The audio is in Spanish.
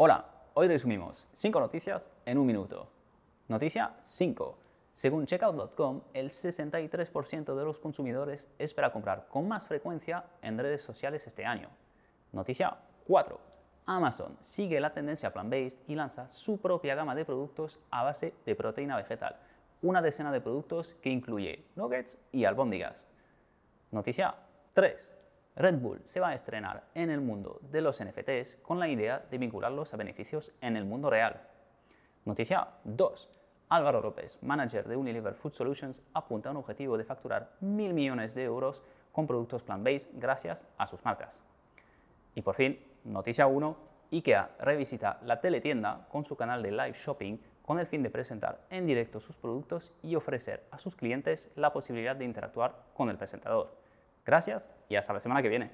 Hola, hoy resumimos 5 noticias en un minuto. Noticia 5. Según checkout.com, el 63% de los consumidores espera comprar con más frecuencia en redes sociales este año. Noticia 4. Amazon sigue la tendencia plant-based y lanza su propia gama de productos a base de proteína vegetal, una decena de productos que incluye nuggets y albóndigas. Noticia 3. Red Bull se va a estrenar en el mundo de los NFTs con la idea de vincularlos a beneficios en el mundo real. Noticia 2. Álvaro López, manager de Unilever Food Solutions, apunta a un objetivo de facturar mil millones de euros con productos plant-based gracias a sus marcas. Y por fin, noticia 1, IKEA revisita la teletienda con su canal de live shopping con el fin de presentar en directo sus productos y ofrecer a sus clientes la posibilidad de interactuar con el presentador. Gracias y hasta la semana que viene.